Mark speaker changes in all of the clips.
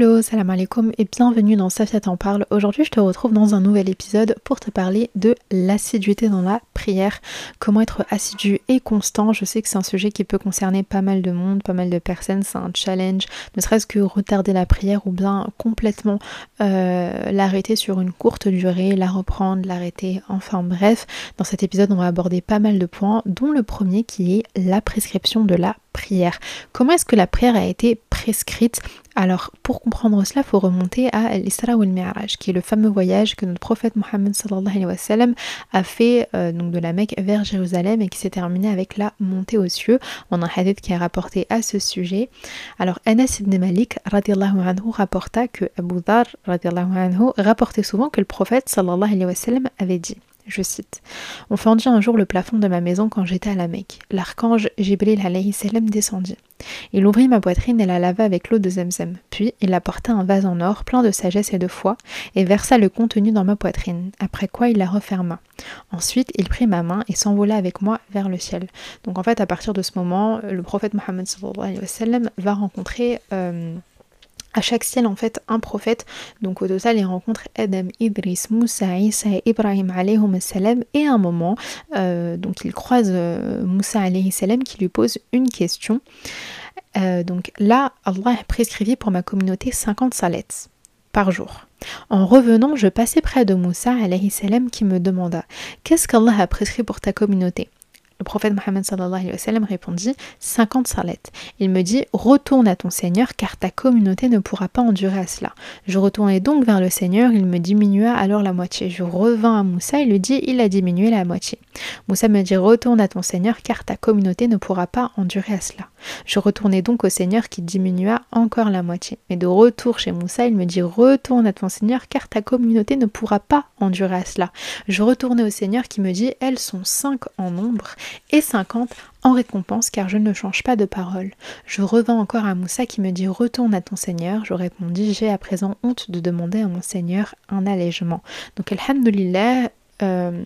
Speaker 1: Hello, salam alaikum et bienvenue dans Safia t'en parle. Aujourd'hui, je te retrouve dans un nouvel épisode pour te parler de l'assiduité dans la prière. Comment être assidu et constant. Je sais que c'est un sujet qui peut concerner pas mal de monde, pas mal de personnes. C'est un challenge, ne serait-ce que retarder la prière ou bien complètement euh, l'arrêter sur une courte durée, la reprendre, l'arrêter. Enfin bref, dans cet épisode, on va aborder pas mal de points, dont le premier qui est la prescription de la prière. Comment est-ce que la prière a été prescrite Alors, pour comprendre cela, il faut remonter à l'Isra ou Mi'raj, qui est le fameux voyage que notre prophète Mohammed a fait euh, donc de la Mecque vers Jérusalem et qui s'est terminé avec la montée aux cieux. On a un hadith qui est rapporté à ce sujet. Alors, Anas ibn Malik anhu, rapporta que Abu Dhar anhu, rapportait souvent que le prophète sallallahu avait dit je cite On fendit un jour le plafond de ma maison quand j'étais à la Mecque. L'archange Jibril alayhi descendit. Il ouvrit ma poitrine et la lava avec l'eau de Zemzem. Puis il apporta un vase en or plein de sagesse et de foi et versa le contenu dans ma poitrine, après quoi il la referma. Ensuite, il prit ma main et s'envola avec moi vers le ciel. Donc en fait, à partir de ce moment, le prophète Mohammed va rencontrer euh, à chaque ciel en fait un prophète. Donc au total il rencontre Adam, Idris, Moussa, Isa et Ibrahim salam et à un moment euh, donc il croise euh, Moussa qui lui pose une question. Euh, donc là Allah a prescrit pour ma communauté 50 salets par jour. En revenant, je passais près de Moussa qui me demanda Qu'est-ce qu'Allah a prescrit pour ta communauté? Le prophète Mohammed sallallahu alayhi wa répondit 50 sarlettes. Il me dit Retourne à ton Seigneur, car ta communauté ne pourra pas endurer à cela. Je retournai donc vers le Seigneur, il me diminua alors la moitié. Je revins à Moussa, il lui dit Il a diminué la moitié. Moussa me dit Retourne à ton Seigneur, car ta communauté ne pourra pas endurer à cela. Je retournai donc au Seigneur qui diminua encore la moitié. Mais de retour chez Moussa, il me dit Retourne à ton Seigneur, car ta communauté ne pourra pas endurer à cela. Je retournai au Seigneur qui me dit Elles sont cinq en nombre et 50 en récompense car je ne change pas de parole. Je revins encore à Moussa qui me dit Retourne à ton Seigneur. Je répondis J'ai à présent honte de demander à mon Seigneur un allègement. Donc, Alhamdulillah, euh,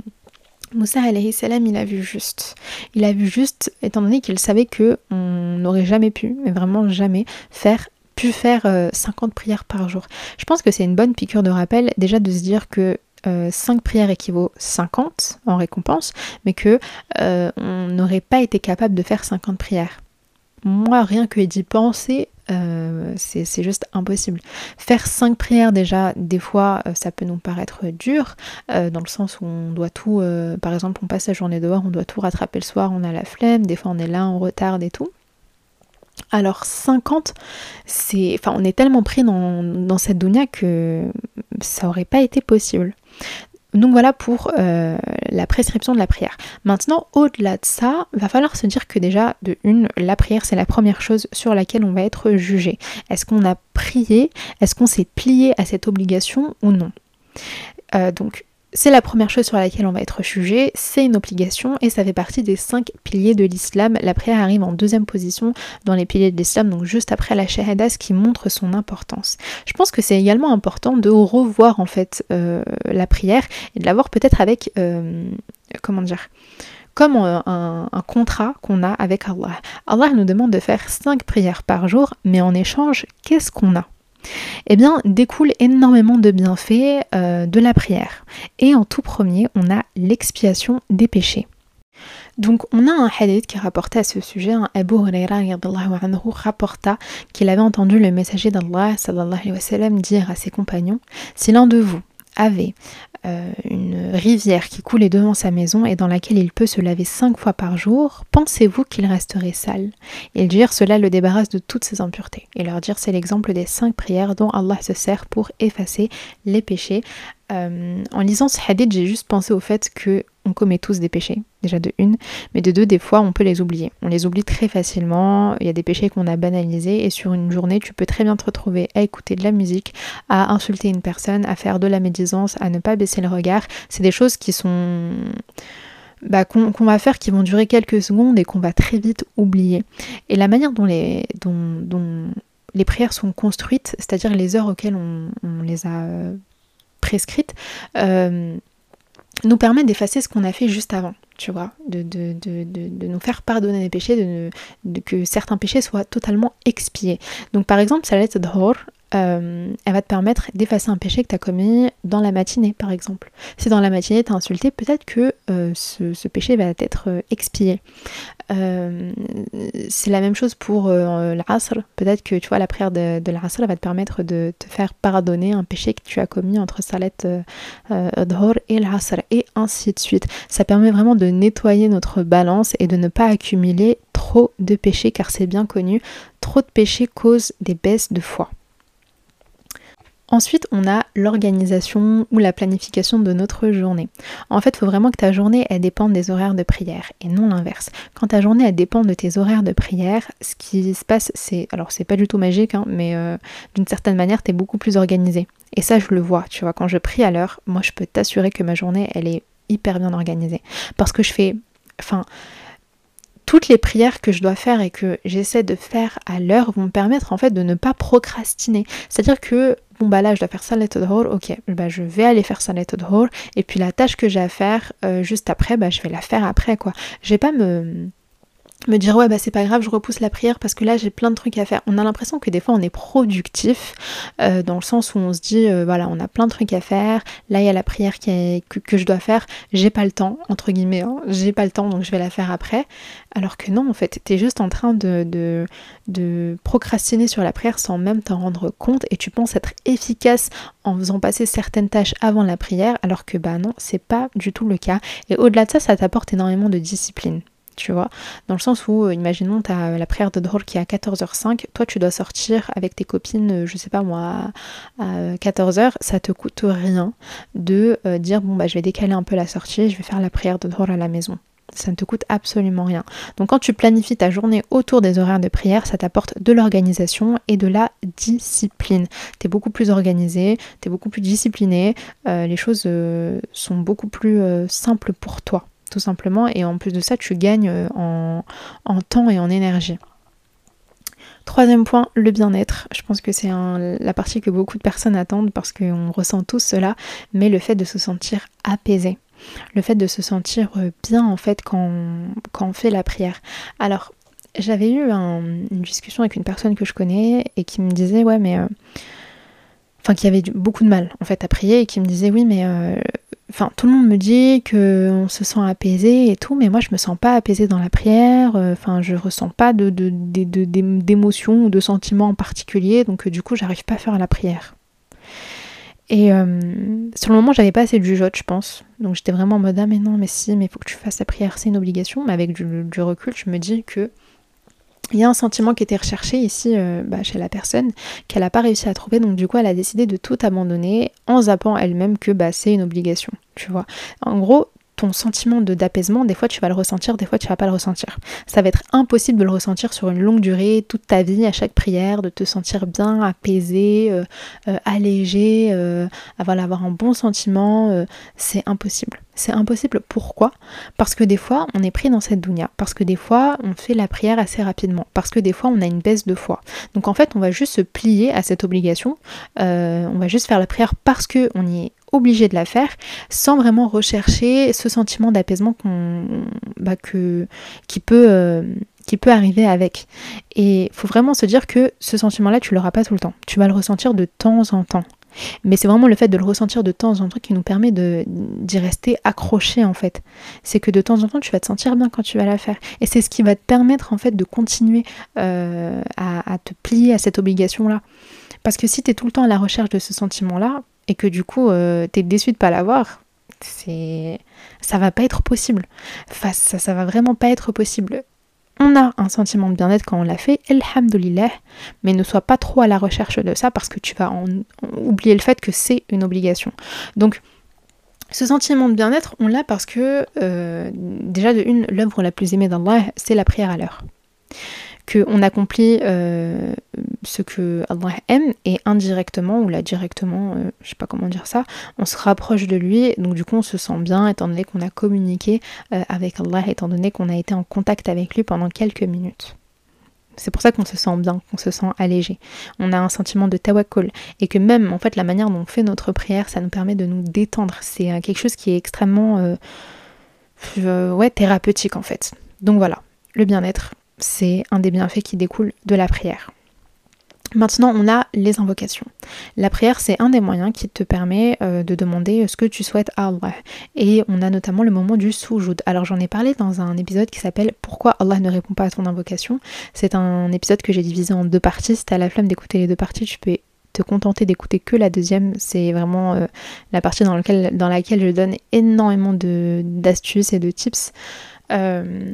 Speaker 1: Moussa alayhi salam, il a vu juste. Il a vu juste, étant donné qu'il savait que on n'aurait jamais pu, mais vraiment jamais, faire pu faire 50 euh, prières par jour. Je pense que c'est une bonne piqûre de rappel déjà de se dire que 5 euh, prières équivaut 50 en récompense, mais que euh, on n'aurait pas été capable de faire 50 prières. Moi, rien que d'y penser, euh, c'est juste impossible. Faire 5 prières déjà, des fois, ça peut nous paraître dur, dans le sens où on doit tout, par exemple, on passe la journée dehors, on doit tout rattraper le soir, on a la flemme, des fois on est là, on retarde et tout. Alors 50, c'est, enfin, on est tellement pris dans, cette dunya que ça aurait pas été possible. Donc voilà pour euh, la prescription de la prière. Maintenant, au-delà de ça, va falloir se dire que déjà, de une, la prière, c'est la première chose sur laquelle on va être jugé. Est-ce qu'on a prié? Est-ce qu'on s'est plié à cette obligation ou non? Euh, Donc, c'est la première chose sur laquelle on va être jugé, c'est une obligation et ça fait partie des cinq piliers de l'islam. La prière arrive en deuxième position dans les piliers de l'islam, donc juste après la shahada, qui montre son importance. Je pense que c'est également important de revoir en fait euh, la prière et de l'avoir peut-être avec, euh, comment dire, comme un, un contrat qu'on a avec Allah. Allah nous demande de faire cinq prières par jour, mais en échange, qu'est-ce qu'on a? Eh bien, découle énormément de bienfaits euh, de la prière. Et en tout premier, on a l'expiation des péchés. Donc on a un hadith qui rapporté à ce sujet, un Abu Huraira rapporta qu'il avait entendu le messager d'Allah dire à ses compagnons Si l'un de vous avait euh, une rivière qui coulait devant sa maison et dans laquelle il peut se laver cinq fois par jour, pensez-vous qu'il resterait sale? Ils dirent cela le débarrasse de toutes ses impuretés. Et leur dire c'est l'exemple des cinq prières dont Allah se sert pour effacer les péchés. Euh, en lisant ce hadith, j'ai juste pensé au fait que on commet tous des péchés, déjà de une, mais de deux, des fois, on peut les oublier. On les oublie très facilement, il y a des péchés qu'on a banalisés, et sur une journée, tu peux très bien te retrouver à écouter de la musique, à insulter une personne, à faire de la médisance, à ne pas baisser le regard. C'est des choses qui sont... Bah, qu'on va faire qui vont durer quelques secondes et qu'on va très vite oublier. Et la manière dont les, dont, les prières sont construites, c'est-à-dire les heures auxquelles on, les a prescrites, euh, nous permet d'effacer ce qu'on a fait juste avant, tu vois, de nous faire pardonner les péchés, de, que certains péchés soient totalement expiés. Donc par exemple, Salat Dhor, euh, elle va te permettre d'effacer un péché que tu as commis dans la matinée, par exemple. Si dans la matinée tu as insulté, peut-être que euh, ce, péché va être euh, expié. c'est la même chose pour l'asr. Peut-être que tu vois, la prière de, de l'asr va te permettre de te faire pardonner un péché que tu as commis entre Salet Dhor et l'asr, et ainsi de suite. Ça permet vraiment de nettoyer notre balance et de ne pas accumuler trop de péchés, car c'est bien connu, trop de péchés causent des baisses de foi. Ensuite, on a l'organisation ou la planification de notre journée. En fait, il faut vraiment que ta journée elle dépende des horaires de prière et non l'inverse. Quand ta journée elle dépend de tes horaires de prière, ce qui se passe, c'est alors c'est pas du tout magique, hein, mais euh, d'une certaine manière, tu es beaucoup plus organisé. Et ça, je le vois. Tu vois, quand je prie à l'heure, moi, je peux t'assurer que ma journée elle est hyper bien organisée parce que je fais, enfin toutes les prières que je dois faire et que j'essaie de faire à l'heure vont me permettre en fait de ne pas procrastiner. C'est-à-dire que bon bah là je dois faire ok, bah je vais aller faire Salat Dhor et puis la tâche que j'ai à faire euh, juste après, bah je vais la faire après quoi. Je vais pas me me dire ouais bah c'est pas grave je repousse la prière parce que là j'ai plein de trucs à faire. On a l'impression que des fois on est productif euh, dans le sens où on se dit euh, voilà on a plein de trucs à faire. Là il y a la prière qui que, je dois faire. J'ai pas le temps entre guillemets hein. j'ai pas le temps donc je vais la faire après. Alors que non en fait t'es juste en train de, de, de procrastiner sur la prière sans même t'en rendre compte et tu penses être efficace en faisant passer certaines tâches avant la prière alors que bah non c'est pas du tout le cas. Et au-delà de ça ça t'apporte énormément de discipline tu vois, dans le sens où, euh, imaginons, tu as la prière de Dhor qui est à 14h05, toi tu dois sortir avec tes copines, euh, je sais pas moi, à 14h, ça te coûte rien de euh, dire, bon bah je vais décaler un peu la sortie, je vais faire la prière de Dhor à la maison. Ça ne te coûte absolument rien. Donc quand tu planifies ta journée autour des horaires de prière, ça t'apporte de l'organisation et de la discipline. Tu es beaucoup plus organisé, tu es beaucoup plus discipliné, les choses sont beaucoup plus simples pour toi tout simplement. Et en plus de ça, tu gagnes euh, en, temps et en énergie. Troisième point, le bien-être. Je pense que c'est la partie que beaucoup de personnes attendent parce qu'on ressent tous cela, mais le fait de se sentir apaisé. Le fait de se sentir euh, bien en fait quand, on fait la prière. Alors, j'avais eu une discussion avec une personne que je connais et qui me disait ouais mais... Euh, enfin qui avait beaucoup de mal en fait à prier et qui me disait oui mais Enfin, tout le monde me dit qu'on se sent apaisé et tout, mais moi je me sens pas apaisé dans la prière. Euh, enfin, je ressens pas de, d'émotions ou de sentiments en particulier, donc euh, du coup, j'arrive pas à faire la prière. Et euh, sur le moment, j'avais pas assez de jugeote, je pense. Donc j'étais vraiment en mode ah mais non, mais si, mais il faut que tu fasses la prière, c'est une obligation. Mais avec du recul, je me dis que il y a un sentiment qui était recherché ici euh, bah, chez la personne qu'elle n'a pas réussi à trouver, donc du coup elle a décidé de tout abandonner en zappant elle-même que bah, c'est une obligation, tu vois. En gros, ton sentiment d'apaisement, des fois tu vas le ressentir, des fois tu vas pas le ressentir. Ça va être impossible de le ressentir sur une longue durée, toute ta vie, à chaque prière, de te sentir bien, apaisé, euh, euh, allégé, euh, avoir un bon sentiment, c'est impossible. C'est impossible. Pourquoi? Parce que des fois, on est pris dans cette dounia. Parce que des fois, on fait la prière assez rapidement. Parce que des fois, on a une baisse de foi. Donc en fait, on va juste se plier à cette obligation. on va juste faire la prière parce qu'on y est obligé de la faire sans vraiment rechercher ce sentiment d'apaisement qu'on, bah, que, qui, peut, euh, qui peut arriver avec. Et il faut vraiment se dire que ce sentiment-là, tu l'auras pas tout le temps. Tu vas le ressentir de temps en temps. Mais c'est vraiment le fait de le ressentir de temps en temps qui nous permet d'y rester accroché en fait. C'est que de temps en temps tu vas te sentir bien quand tu vas la faire. Et c'est ce qui va te permettre en fait de continuer euh, à, à, te plier à cette obligation là. Parce que si tu es tout le temps à la recherche de ce sentiment là, et que du coup euh, t'es déçu de pas l'avoir, c'est ça va pas être possible. Face ça, ça va vraiment pas être possible. On a un sentiment de bien-être quand on l'a fait, alhamdoulilah, mais ne sois pas trop à la recherche de ça parce que tu vas oublier le fait que c'est une obligation. Donc, ce sentiment de bien-être, on l'a parce que, euh, déjà de une, l'œuvre la plus aimée d'Allah, c'est la prière à l'heure qu'on accomplit euh, ce que Allah aime et indirectement ou là directement, euh, je sais pas comment dire ça, on se rapproche de lui, donc du coup on se sent bien étant donné qu'on a communiqué euh, avec Allah, étant donné qu'on a été en contact avec lui pendant quelques minutes. C'est pour ça qu'on se sent bien, qu'on se sent allégé. On a un sentiment de tawakkul et que même en fait la manière dont on fait notre prière, ça nous permet de nous détendre. C'est quelque chose qui est extrêmement ouais, thérapeutique en fait. Donc voilà, le bien-être, c'est un des bienfaits qui découle de la prière. Maintenant, on a les invocations. La prière, c'est un des moyens qui te permet euh, de demander ce que tu souhaites à Allah. Et on a notamment le moment du soujoud. Alors, j'en ai parlé dans un épisode qui s'appelle Pourquoi Allah ne répond pas à ton invocation? C'est un épisode que j'ai divisé en deux parties. Si tu as la flemme d'écouter les deux parties, tu peux te contenter d'écouter que la deuxième. C'est vraiment euh, la partie dans, dans, laquelle je donne énormément d'astuces et de tips. Euh,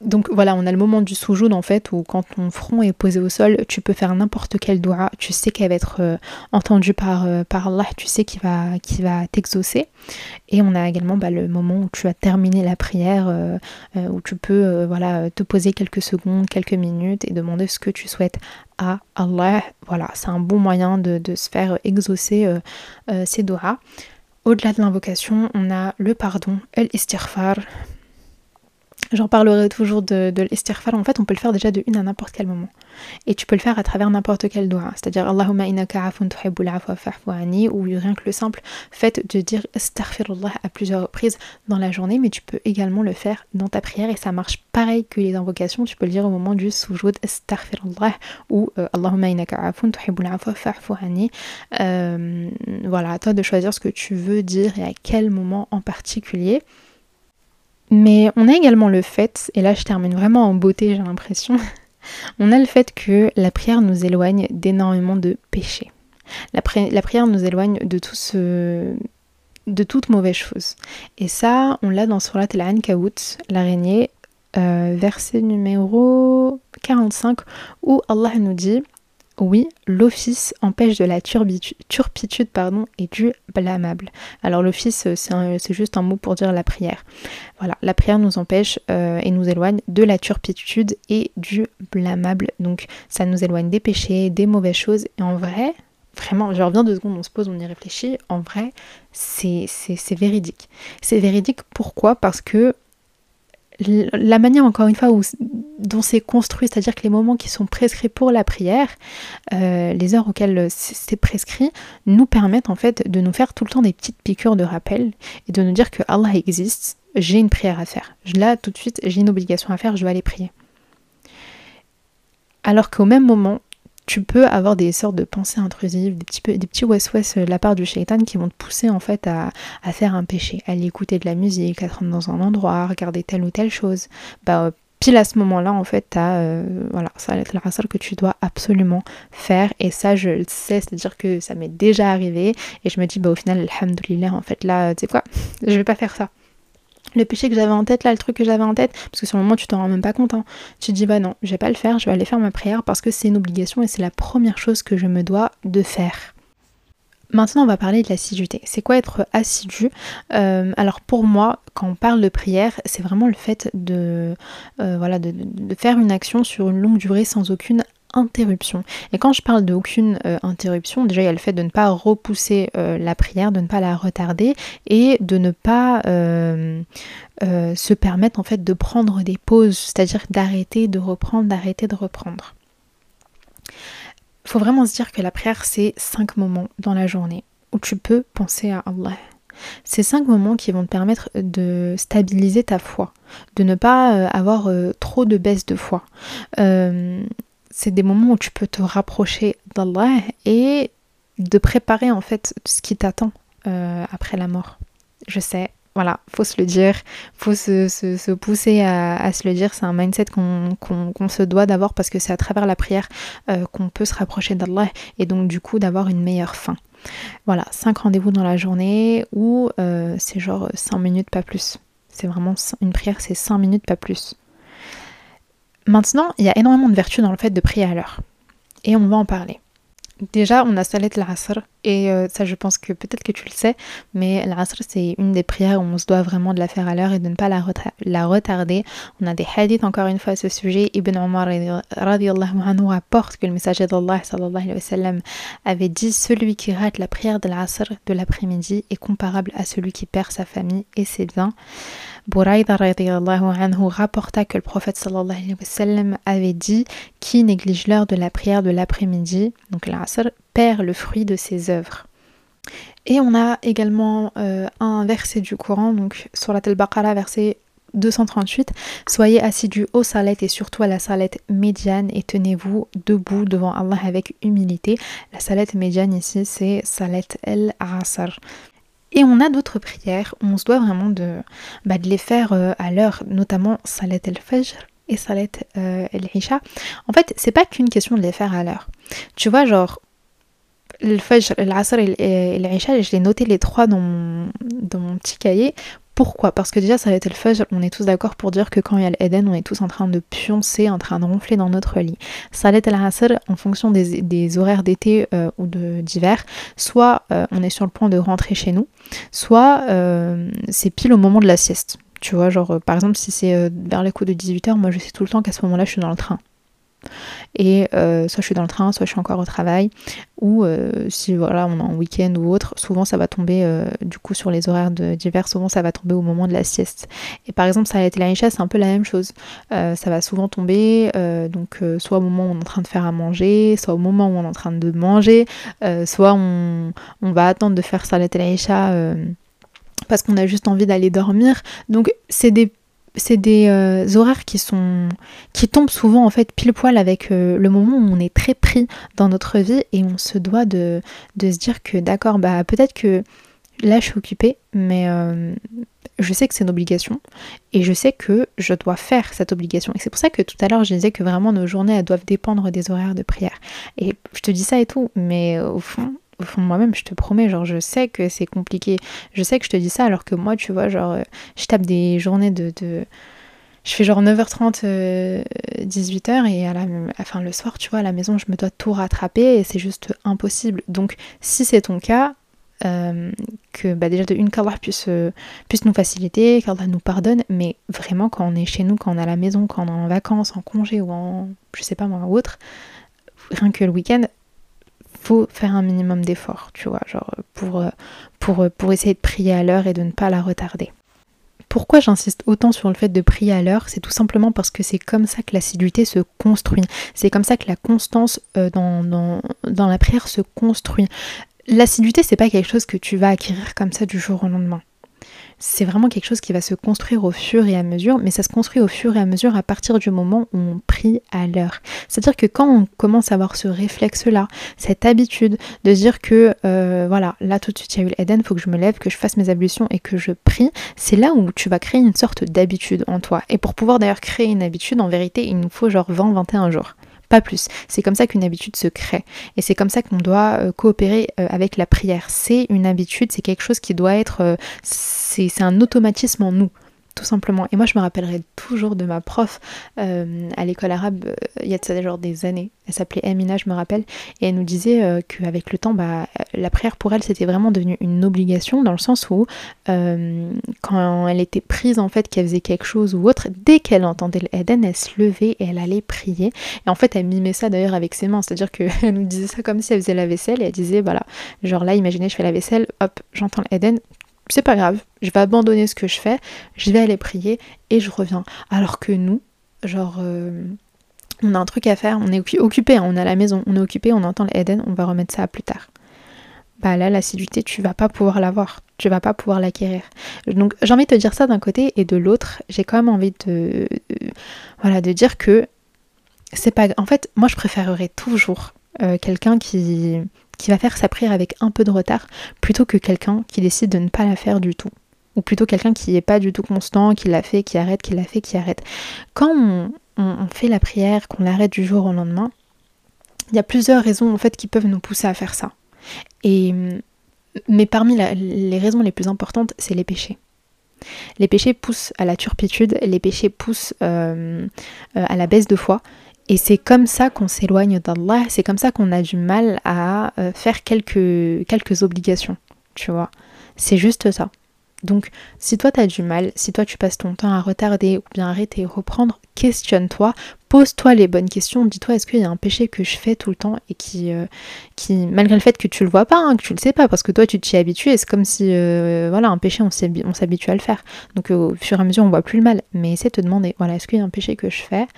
Speaker 1: donc voilà, on a le moment du soujoud en fait où quand ton front est posé au sol, tu peux faire n'importe quel doigt, tu sais qu'elle va être euh, entendue par, euh, par Allah, tu sais qu'il va, va t'exaucer. Et on a également bah, le moment où tu as terminé la prière, euh, où tu peux voilà, te poser quelques secondes, quelques minutes et demander ce que tu souhaites à Allah. Voilà, c'est un bon moyen de, se faire exaucer ces doigts. Au-delà de l'invocation, on a le pardon, el istighfar, J'en parlerai toujours de, de En fait, on peut le faire déjà de une à n'importe quel moment. Et tu peux le faire à travers n'importe quel doigt. C'est-à-dire Allahumma innaka afun tuhibbul afwa fa'fu ou rien que le simple fait de dire astaghfirullah à plusieurs reprises dans la journée, mais tu peux également le faire dans ta prière et ça marche pareil que les invocations. Tu peux le dire au moment du sujoud astaghfirullah ou euh, Allahumma innaka afun tuhibbul afwa euh, Voilà, à toi de choisir ce que tu veux dire et à quel moment en particulier. Mais on a également le fait, et là je termine vraiment en beauté j'ai l'impression, on a le fait que la prière nous éloigne d'énormément de péchés. La, prière nous éloigne de toute mauvaise chose. Et ça, on l'a dans Surat al-Ankawut, l'araignée, euh, verset numéro 45, où Allah nous dit oui, l'office empêche de la turpitude et du blâmable. Alors l'office, euh, c'est juste un mot pour dire la prière. Voilà, la prière nous empêche euh, et nous éloigne de la turpitude et du blâmable. Donc ça nous éloigne des péchés, des mauvaises choses. Et en vrai, vraiment, je reviens deux secondes, on se pose, on y réfléchit. En vrai, c'est véridique. C'est véridique pourquoi? Parce que la manière, encore une fois, où, dont c'est construit, c'est-à-dire que les moments qui sont prescrits pour la prière, euh, les heures auxquelles c'est prescrit, nous permettent en fait de nous faire tout le temps des petites piqûres de rappel et de nous dire que Allah existe, j'ai une prière à faire. Là, tout de suite, j'ai une obligation à faire, je vais aller prier. Alors qu'au même moment, tu peux avoir des sortes de pensées intrusives, des petits, des petits west-west de la part du shaitan qui vont te pousser en fait à, faire un péché, à aller écouter de la musique, à te rendre dans un endroit, à regarder telle ou telle chose. Bah, pile à ce moment-là, en fait, euh, voilà, ça va être la rassale que tu dois absolument faire. Et ça, je le sais, c'est-à-dire que ça m'est déjà arrivé. Et je me dis, bah, au final, alhamdoulilah, en fait, là, tu sais quoi, je vais pas faire ça le péché que j'avais en tête, là, le truc que j'avais en tête, parce que sur le moment tu t'en rends même pas compte, hein. tu te dis bah non, je vais pas le faire, je vais aller faire ma prière parce que c'est une obligation et c'est la première chose que je me dois de faire. Maintenant, on va parler de l'assiduité. C'est quoi être assidu? Euh, Alors pour moi, quand on parle de prière, c'est vraiment le fait de, euh, de, faire une action sur une longue durée sans aucune interruption. Et quand je parle d'aucune euh, interruption, déjà il y a le fait de ne pas repousser la prière, de ne pas la retarder et de ne pas se permettre en fait de prendre des pauses, c'est-à-dire d'arrêter, de reprendre, d'arrêter, de reprendre. Faut vraiment se dire que la prière c'est cinq moments dans la journée où tu peux penser à Allah. C'est cinq moments qui vont te permettre de stabiliser ta foi, de ne pas avoir trop de baisse de foi c'est des moments où tu peux te rapprocher d'Allah et de préparer en fait ce qui t'attend euh, après la mort. Je sais, voilà, faut se le dire, faut se, pousser à, se le dire. C'est un mindset qu'on se doit d'avoir parce que c'est à travers la prière euh, qu'on peut se rapprocher d'Allah et donc du coup d'avoir une meilleure fin. Voilà, cinq rendez-vous dans la journée ou euh, c'est genre 5 minutes, pas plus. C'est vraiment une prière, c'est 5 minutes, pas plus. Maintenant, il y a énormément de vertus dans le fait de prier à l'heure. Et on va en parler. Déjà, on a Salat al-Asr, et euh, ça je pense que peut-être que tu le sais, mais l'Asr c'est une des prières où on se doit vraiment de la faire à l'heure et de ne pas la, retarder. On a des hadiths encore une fois à ce sujet. Ibn Omar anhu rapporte que le messager d'Allah avait dit Celui qui rate la prière de l'Asr de l'après-midi est comparable à celui qui perd sa famille et ses biens. Buraïda anhu rapporta que le prophète sallallahu alayhi wa avait dit Qui néglige l'heure de la prière de l'après-midi, donc l'Asr, perd le fruit de ses œuvres. Et on a également euh, un verset du Coran, donc sur la Tel Baqarah, verset 238. Soyez assidus aux salette et surtout à la salette médiane et tenez-vous debout devant Allah avec humilité. La salette médiane ici, c'est salette el-asr. Et on a d'autres prières on se doit vraiment de, bah, les faire euh, à l'heure, notamment salat el-fajr et salat euh, el-isha. En fait, c'est pas qu'une question de les faire à l'heure. Tu vois, genre, le fajr, l'asr et l'isha, je l'ai noté les trois dans mon petit cahier pourquoi? Parce que déjà, ça va être le fudge, on est tous d'accord pour dire que quand il y a l'Eden, on est tous en train de pioncer, en train de ronfler dans notre lit. Salet al-Asr, en fonction des, horaires d'été euh, ou d'hiver, soit euh, on est sur le point de rentrer chez nous, soit euh, c'est pile au moment de la sieste. Tu vois, genre par exemple, si c'est vers les coups de 18h, moi je sais tout le temps qu'à ce moment-là, je suis dans le train. Et euh, soit je suis dans le train, soit je suis encore au travail. Ou euh, si voilà, on est en week-end ou autre, souvent ça va tomber euh, du coup sur les horaires d'hiver, souvent ça va tomber au moment de la sieste. Et par exemple, ça a été la c'est un peu la même chose. ça va souvent tomber donc soit au moment où on est en train de faire à manger, soit au moment où on est en train de manger, soit on, va attendre de faire salat al parce qu'on a juste envie d'aller dormir. Donc c'est des c'est des euh, horaires qui sont qui tombent souvent en fait pile poil avec euh, le moment où on est très pris dans notre vie et on se doit de, se dire que d'accord bah peut-être que là je suis occupée mais euh, je sais que c'est une obligation et je sais que je dois faire cette obligation. Et c'est pour ça que tout à l'heure je disais que vraiment nos journées elles doivent dépendre des horaires de prière. Et je te dis ça et tout mais au fond au fond de moi-même, je te promets, genre je sais que c'est compliqué. Je sais que je te dis ça alors que moi, tu vois, genre euh, je tape des journées de, je fais genre 9h30, 18h euh, et à la, enfin, le soir, tu vois, à la maison, je me dois tout rattraper et c'est juste impossible. Donc, si c'est ton cas, euh, que bah, déjà de une qu'Allah puisse, puisse nous faciliter, qu'Allah nous pardonne, mais vraiment quand on est chez nous, quand on est à la maison, quand on est en vacances, en congé ou en je sais pas moi autre, rien que le week-end, faut faire un minimum d'efforts, tu vois, genre pour, pour, pour essayer de prier à l'heure et de ne pas la retarder. Pourquoi j'insiste autant sur le fait de prier à l'heure? C'est tout simplement parce que c'est comme ça que l'assiduité se construit. C'est comme ça que la constance euh, dans, dans, dans la prière se construit. L'assiduité, c'est pas quelque chose que tu vas acquérir comme ça du jour au lendemain c'est vraiment quelque chose qui va se construire au fur et à mesure, mais ça se construit au fur et à mesure à partir du moment où on prie à l'heure. C'est-à-dire que quand on commence à avoir ce réflexe-là, cette habitude de dire que euh, voilà, là tout de suite il y a eu l'Eden, faut que je me lève, que je fasse mes ablutions et que je prie, c'est là où tu vas créer une sorte d'habitude en toi. Et pour pouvoir d'ailleurs créer une habitude, en vérité, il nous faut genre 20-21 jours pas plus. C'est comme ça qu'une habitude se crée. Et c'est comme ça qu'on doit euh, coopérer euh, avec la prière. C'est une habitude, c'est quelque chose qui doit être... Euh, c'est un automatisme en nous tout simplement. Et moi, je me rappellerai toujours de ma prof euh, à l'école arabe, euh, il y a genre des années. Elle s'appelait Amina, je me rappelle, et elle nous disait euh, qu'avec le temps, bah, la prière pour elle, c'était vraiment devenu une obligation, dans le sens où quand elle était prise, en fait, qu'elle faisait quelque chose ou autre, dès qu'elle entendait l'Eden, elle se levait et elle allait prier. Et en fait, elle mimait ça d'ailleurs avec ses mains, c'est-à-dire qu'elle nous disait ça comme si elle faisait la vaisselle, et elle disait, voilà, genre là, imaginez, je fais la vaisselle, hop, j'entends l'Eden, c'est pas grave, je vais abandonner ce que je fais, je vais aller prier et je reviens. Alors que nous, genre, euh, on a un truc à faire, on est occupé, on à la maison, on est occupé, on entend l'Eden, on va remettre ça plus tard. Bah là, l'assiduité, tu vas pas pouvoir l'avoir, tu vas pas pouvoir l'acquérir. Donc j'ai envie de te dire ça d'un côté et de l'autre, j'ai quand même envie de, voilà, de dire que c'est pas. En fait, moi je préférerais toujours euh, quelqu'un qui qui va faire sa prière avec un peu de retard plutôt que quelqu'un qui décide de ne pas la faire du tout. Ou plutôt quelqu'un qui n'est pas du tout constant, qui l'a fait, qui arrête, qui l'a fait, qui arrête. Quand on, fait la prière, qu'on l'arrête du jour au lendemain, il y a plusieurs raisons en fait qui peuvent nous pousser à faire ça. Et, mais parmi les raisons les plus importantes, c'est les péchés. Les péchés poussent à la turpitude, les péchés poussent euh, euh, à la baisse de foi, et c'est comme ça qu'on s'éloigne d'Allah, c'est comme ça qu'on a du mal à euh, faire quelques, quelques obligations, tu vois. C'est juste ça. Donc, si toi tu as du mal, si toi tu passes ton temps à retarder ou bien arrêter reprendre, questionne-toi, pose-toi les bonnes questions, dis-toi est-ce qu'il y a un péché que je fais tout le temps et qui, euh, malgré le fait que tu le vois pas, hein, que tu le sais pas, parce que toi tu t'y es habitué, c'est comme si, euh, voilà, un péché on s'habitue à le faire. Donc au fur et à mesure on voit plus le mal, mais essaie de te demander, voilà, est-ce qu'il y a un péché que je fais,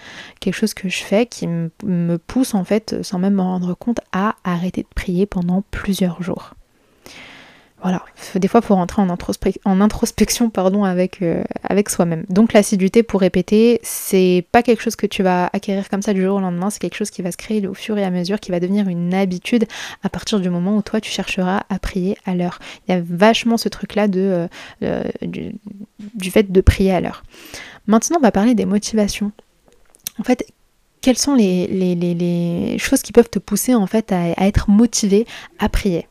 Speaker 1: quelque chose que je fais qui me pousse en fait, sans même me rendre compte, à arrêter de prier pendant plusieurs jours. Voilà, des fois, il faut rentrer en, introspection pardon, avec, euh, avec soi-même. Donc, l'assiduité, pour répéter, c'est pas quelque chose que tu vas acquérir comme ça du jour au lendemain, c'est quelque chose qui va se créer au fur et à mesure, qui va devenir une habitude à partir du moment où toi, tu chercheras à prier à l'heure. Il y a vachement ce truc-là de, euh, euh, du, fait de prier à l'heure. Maintenant, on va parler des motivations. En fait, quelles sont les, choses qui peuvent te pousser en fait à être motivé à prier?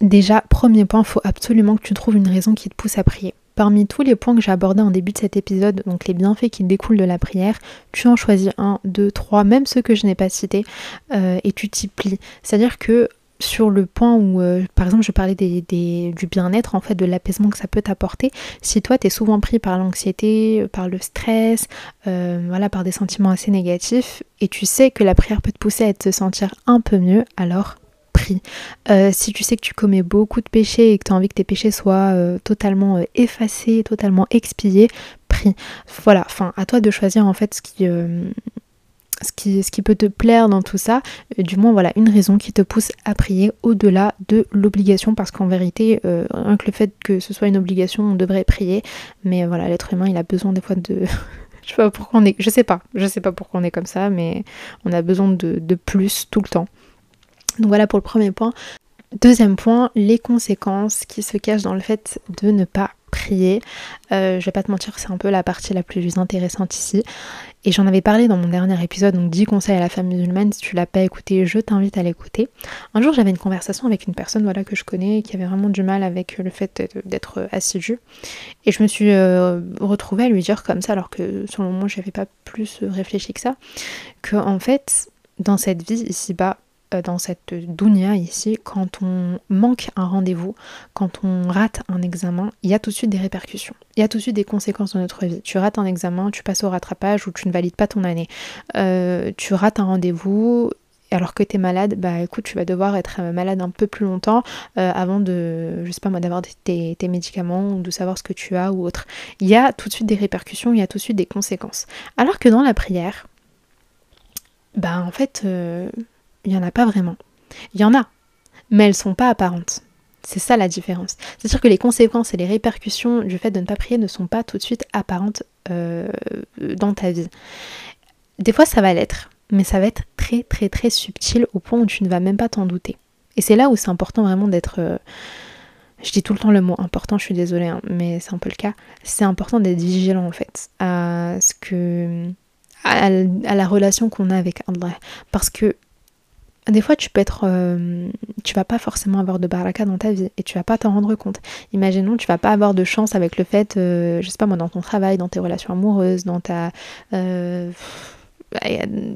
Speaker 1: Déjà, premier point, il faut absolument que tu trouves une raison qui te pousse à prier. Parmi tous les points que j'ai abordés en début de cet épisode, donc les bienfaits qui découlent de la prière, tu en choisis un, deux, trois, même ceux que je n'ai pas cités, euh, et tu t'y plies. C'est-à-dire que sur le point où, euh, par exemple, je parlais du bien-être, en fait, de l'apaisement que ça peut t'apporter, si toi, tu es souvent pris par l'anxiété, par le stress, euh, voilà, par des sentiments assez négatifs, et tu sais que la prière peut te pousser à te sentir un peu mieux, alors euh, si tu sais que tu commets beaucoup de péchés et que tu as envie que tes péchés soient euh, totalement euh, effacés, totalement expiés, prie. Voilà, enfin, à toi de choisir en fait ce qui, ce qui, peut te plaire dans tout ça. du moins, voilà, une raison qui te pousse à prier au-delà de l'obligation, parce qu'en vérité, rien que le fait que ce soit une obligation, on devrait prier. Mais voilà, l'être humain, il a besoin des fois de. je sais pas pourquoi on est. Je sais pas, je sais pas pourquoi on est comme ça, mais on a besoin de plus tout le temps. Donc voilà pour le premier point. Deuxième point, les conséquences qui se cachent dans le fait de ne pas prier. Euh, je vais pas te mentir, c'est un peu la partie la plus intéressante ici. Et j'en avais parlé dans mon dernier épisode, donc 10 conseils à la femme musulmane. Si tu l'as pas écouté, je t'invite à l'écouter. Un jour, j'avais une conversation avec une personne voilà, que je connais qui avait vraiment du mal avec le fait d'être assidue. Et je me suis euh, retrouvée à lui dire comme ça, alors que sur le moment, je n'avais pas plus réfléchi que ça, que en fait, dans cette vie ici-bas, euh, dans cette dunya ici, quand on manque un rendez-vous, quand on rate un examen, il y a tout de suite des répercussions. Il y a tout de suite des conséquences dans notre vie. Tu rates un examen, tu passes au rattrapage ou tu ne valides pas ton année. Euh, tu rates un rendez-vous, alors que tu es malade, bah écoute, tu vas devoir être malade un peu plus longtemps euh, avant de, je sais pas moi, d'avoir tes, tes, médicaments ou de savoir ce que tu as ou autre. Il y a tout de suite des répercussions, il y a tout de suite des conséquences. Alors que dans la prière, bah en fait, il n'y en a pas vraiment. Il y en a, mais elles sont pas apparentes. C'est ça la différence. C'est-à-dire que les conséquences et les répercussions du fait de ne pas prier ne sont pas tout de suite apparentes euh, dans ta vie. Des fois ça va l'être, mais ça va être très très très subtil au point où tu ne vas même pas t'en douter. Et c'est là où c'est important vraiment d'être... Euh, je dis tout le temps le mot important, je suis désolée, hein, mais c'est un peu le cas. C'est important d'être vigilant en fait à, la relation qu'on a avec Allah. Parce que des fois tu peux être euh, tu vas pas forcément avoir de baraka dans ta vie et tu vas pas t'en rendre compte. Imaginons tu vas pas avoir de chance avec le fait euh, je sais pas moi dans ton travail dans tes relations amoureuses dans ta euh,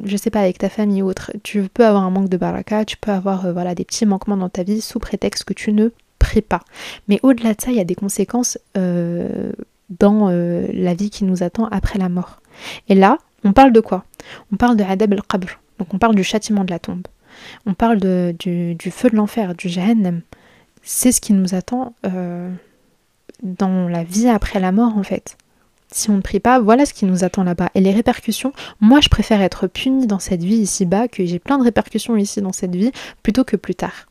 Speaker 1: je sais pas avec ta famille ou autre. Tu peux avoir un manque de baraka tu peux avoir voilà des petits manquements dans ta vie sous prétexte que tu ne pries pas. Mais au-delà de ça il y a des conséquences dans la vie qui nous attend après la mort. Et là on parle de quoi? On parle de adab al-qabr. Donc on parle du châtiment de la tombe on parle du, feu de l'enfer, du Jahannam. C'est ce qui nous attend euh, dans la vie après la mort en fait. Si on ne prie pas, voilà ce qui nous attend là-bas. Et les répercussions, moi je préfère être puni dans cette vie ici-bas, que j'ai plein de répercussions ici dans cette vie, plutôt que plus tard.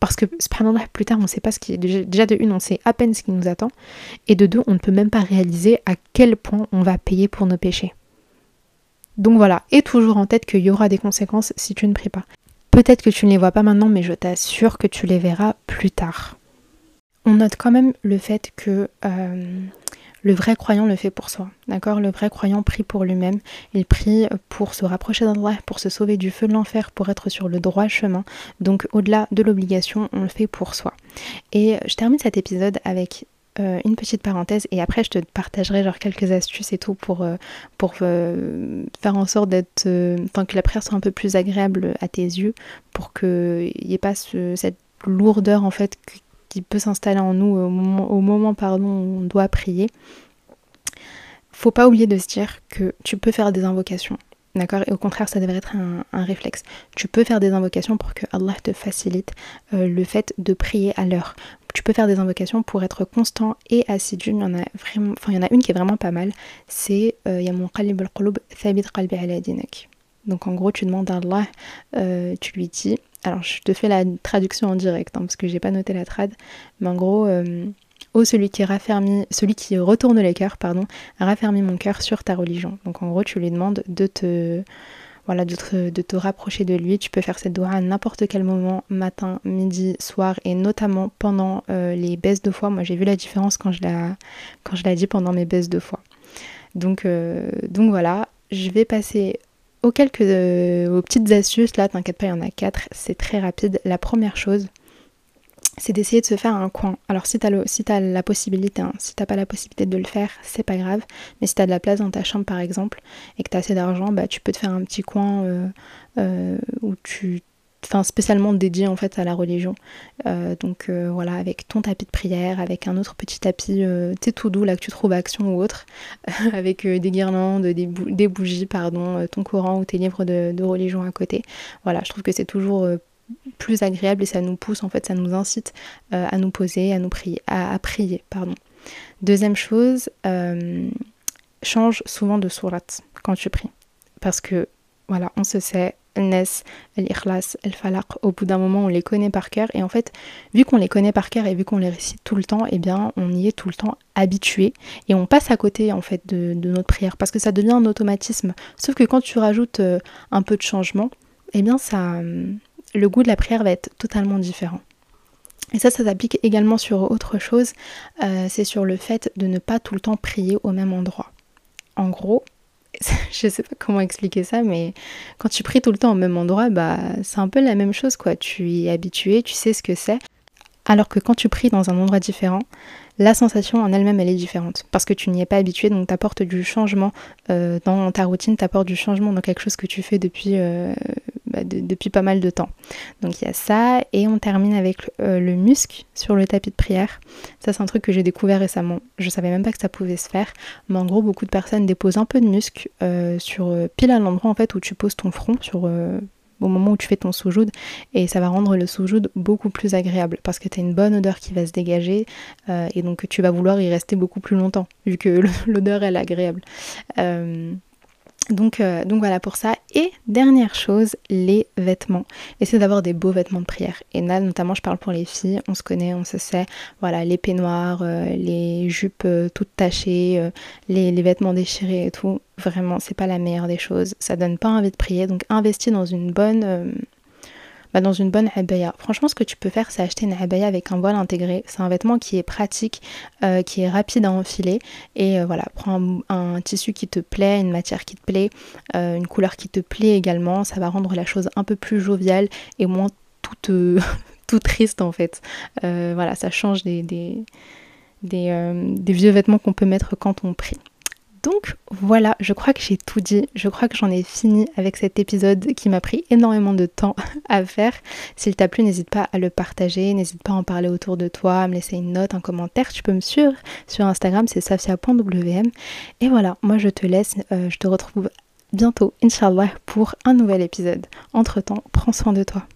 Speaker 1: Parce que, plus tard, on ne sait pas ce qui est. Déjà de une, on sait à peine ce qui nous attend. Et de deux, on ne peut même pas réaliser à quel point on va payer pour nos péchés. Donc voilà, et toujours en tête qu'il y aura des conséquences si tu ne pries pas. Peut-être que tu ne les vois pas maintenant, mais je t'assure que tu les verras plus tard. On note quand même le fait que euh, le vrai croyant le fait pour soi. D'accord? Le vrai croyant prie pour lui-même. Il prie pour se rapprocher d'Allah, pour se sauver du feu de l'enfer, pour être sur le droit chemin. Donc au-delà de l'obligation, on le fait pour soi. Et je termine cet épisode avec euh, une petite parenthèse et après je te partagerai genre quelques astuces et tout pour, euh, euh, faire en sorte d'être enfin que la prière soit un peu plus agréable à tes yeux pour qu'il n'y ait pas cette lourdeur en fait qui peut s'installer en nous au moment, où on doit prier. Faut pas oublier de se dire que tu peux faire des invocations D'accord? Et au contraire, ça devrait être un, réflexe. Tu peux faire des invocations pour que Allah te facilite le fait de prier à l'heure tu peux faire des invocations pour être constant et assidu. Il y en a vraiment, enfin il y en a une qui est vraiment pas mal. C'est euh, ya qalbi al thabit qalbi ala dinak. Donc en gros, tu demandes à Allah, euh, tu lui dis, alors je te fais la traduction en direct, hein, parce que j'ai pas noté la trad, mais en gros, euh, oh celui qui raffermit, celui qui retourne les cœurs, pardon, raffermit mon cœur sur ta religion. Donc en gros, tu lui demandes de te voilà, de te, rapprocher de lui. Tu peux faire cette doua à n'importe quel moment, matin, midi, soir, et notamment pendant euh, les baisses de foi. Moi, j'ai vu la différence quand je l'ai quand pendant mes baisses de foi. Donc, euh, donc voilà, je vais passer aux quelques euh, aux petites astuces. Là, t'inquiète pas, il y en a quatre. C'est très rapide. La première chose, c'est d'essayer de se faire un coin. Alors si tu as, si as la possibilité, hein, si t'as pas la possibilité de le faire, c'est pas grave. Mais si tu as de la place dans ta chambre par exemple et que tu as assez d'argent, bah, tu peux te faire un petit coin euh, euh, où tu enfin spécialement dédié en fait à la religion. Euh, donc voilà, avec ton tapis de prière, avec un autre petit tapis, t'es tout doux là que tu trouves Action ou autre, avec des guirlandes, des, bougies, pardon, ton Coran ou tes livres de, de, religion à côté. Voilà, je trouve que c'est toujours plus agréable et ça nous pousse en fait, ça nous incite euh, à nous poser, à nous prier, à, prier, pardon. Deuxième chose, euh, change souvent de sourate quand tu pries, parce que voilà, on se sait, Nes, El-Ikhlas, El-Falaq, au bout d'un moment on les connaît par cœur et en fait vu qu'on les connaît par cœur et vu qu'on les récite tout le temps, eh bien on y est tout le temps habitué et on passe à côté en fait de, notre prière parce que ça devient un automatisme. Sauf que quand tu rajoutes euh, un peu de changement, eh bien ça, le goût de la prière va être totalement différent. Et ça, ça s'applique également sur autre chose, euh, c'est sur le fait de ne pas tout le temps prier au même endroit. En gros, je sais pas comment expliquer ça, mais quand tu pries tout le temps au même endroit, bah c'est un peu la même chose quoi. Tu y es habitué, tu sais ce que c'est. Alors que quand tu pries dans un endroit différent, la sensation en elle-même, elle est différente. Parce que tu n'y es pas habitué, donc tu apportes du changement euh, dans ta routine, tu apportes du changement dans quelque chose que tu fais depuis, euh, bah, depuis pas mal de temps. Donc il y a ça, et on termine avec euh, le musc sur le tapis de prière. Ça, c'est un truc que j'ai découvert récemment. Je savais même pas que ça pouvait se faire, mais en gros, beaucoup de personnes déposent un peu de musc sur pile à l'endroit en fait où tu poses ton front, sur au moment où tu fais ton soujoud et ça va rendre le soujoud beaucoup plus agréable parce que tu as une bonne odeur qui va se dégager euh, et donc tu vas vouloir y rester beaucoup plus longtemps vu que l'odeur est agréable. Euh, donc, euh, donc voilà pour ça. Et dernière chose, les vêtements. Essayez d'avoir des beaux vêtements de prière. Et là, notamment, je parle pour les filles. On se connaît, on se sait. Voilà, les peignoirs, euh, les jupes euh, toutes tachées, les, les, vêtements déchirés et tout. Vraiment, c'est pas la meilleure des choses. Ça donne pas envie de prier. Donc, investis dans une bonne dans une bonne abaya. Franchement, ce que tu peux faire, c'est acheter une abaya avec un voile intégré. C'est un vêtement qui est pratique, euh, qui est rapide à enfiler. Et euh, voilà, prends un, tissu qui te plaît, une matière qui te plaît, euh, une couleur qui te plaît également. Ça va rendre la chose un peu plus joviale et moins toute, tout triste en fait. voilà, ça change des vieux vêtements qu'on peut mettre quand on prie. Donc voilà, je crois que j'ai tout dit, je crois que j'en ai fini avec cet épisode qui m'a pris énormément de temps à faire. S'il t'a plu, n'hésite pas à le partager, n'hésite pas à en parler autour de toi, à me laisser une note, un commentaire. Tu peux me suivre sur Instagram, c'est safia.wm. Et voilà, moi je te laisse, euh, je te retrouve bientôt, Inch'Allah, pour un nouvel épisode. Entre temps, prends soin de toi.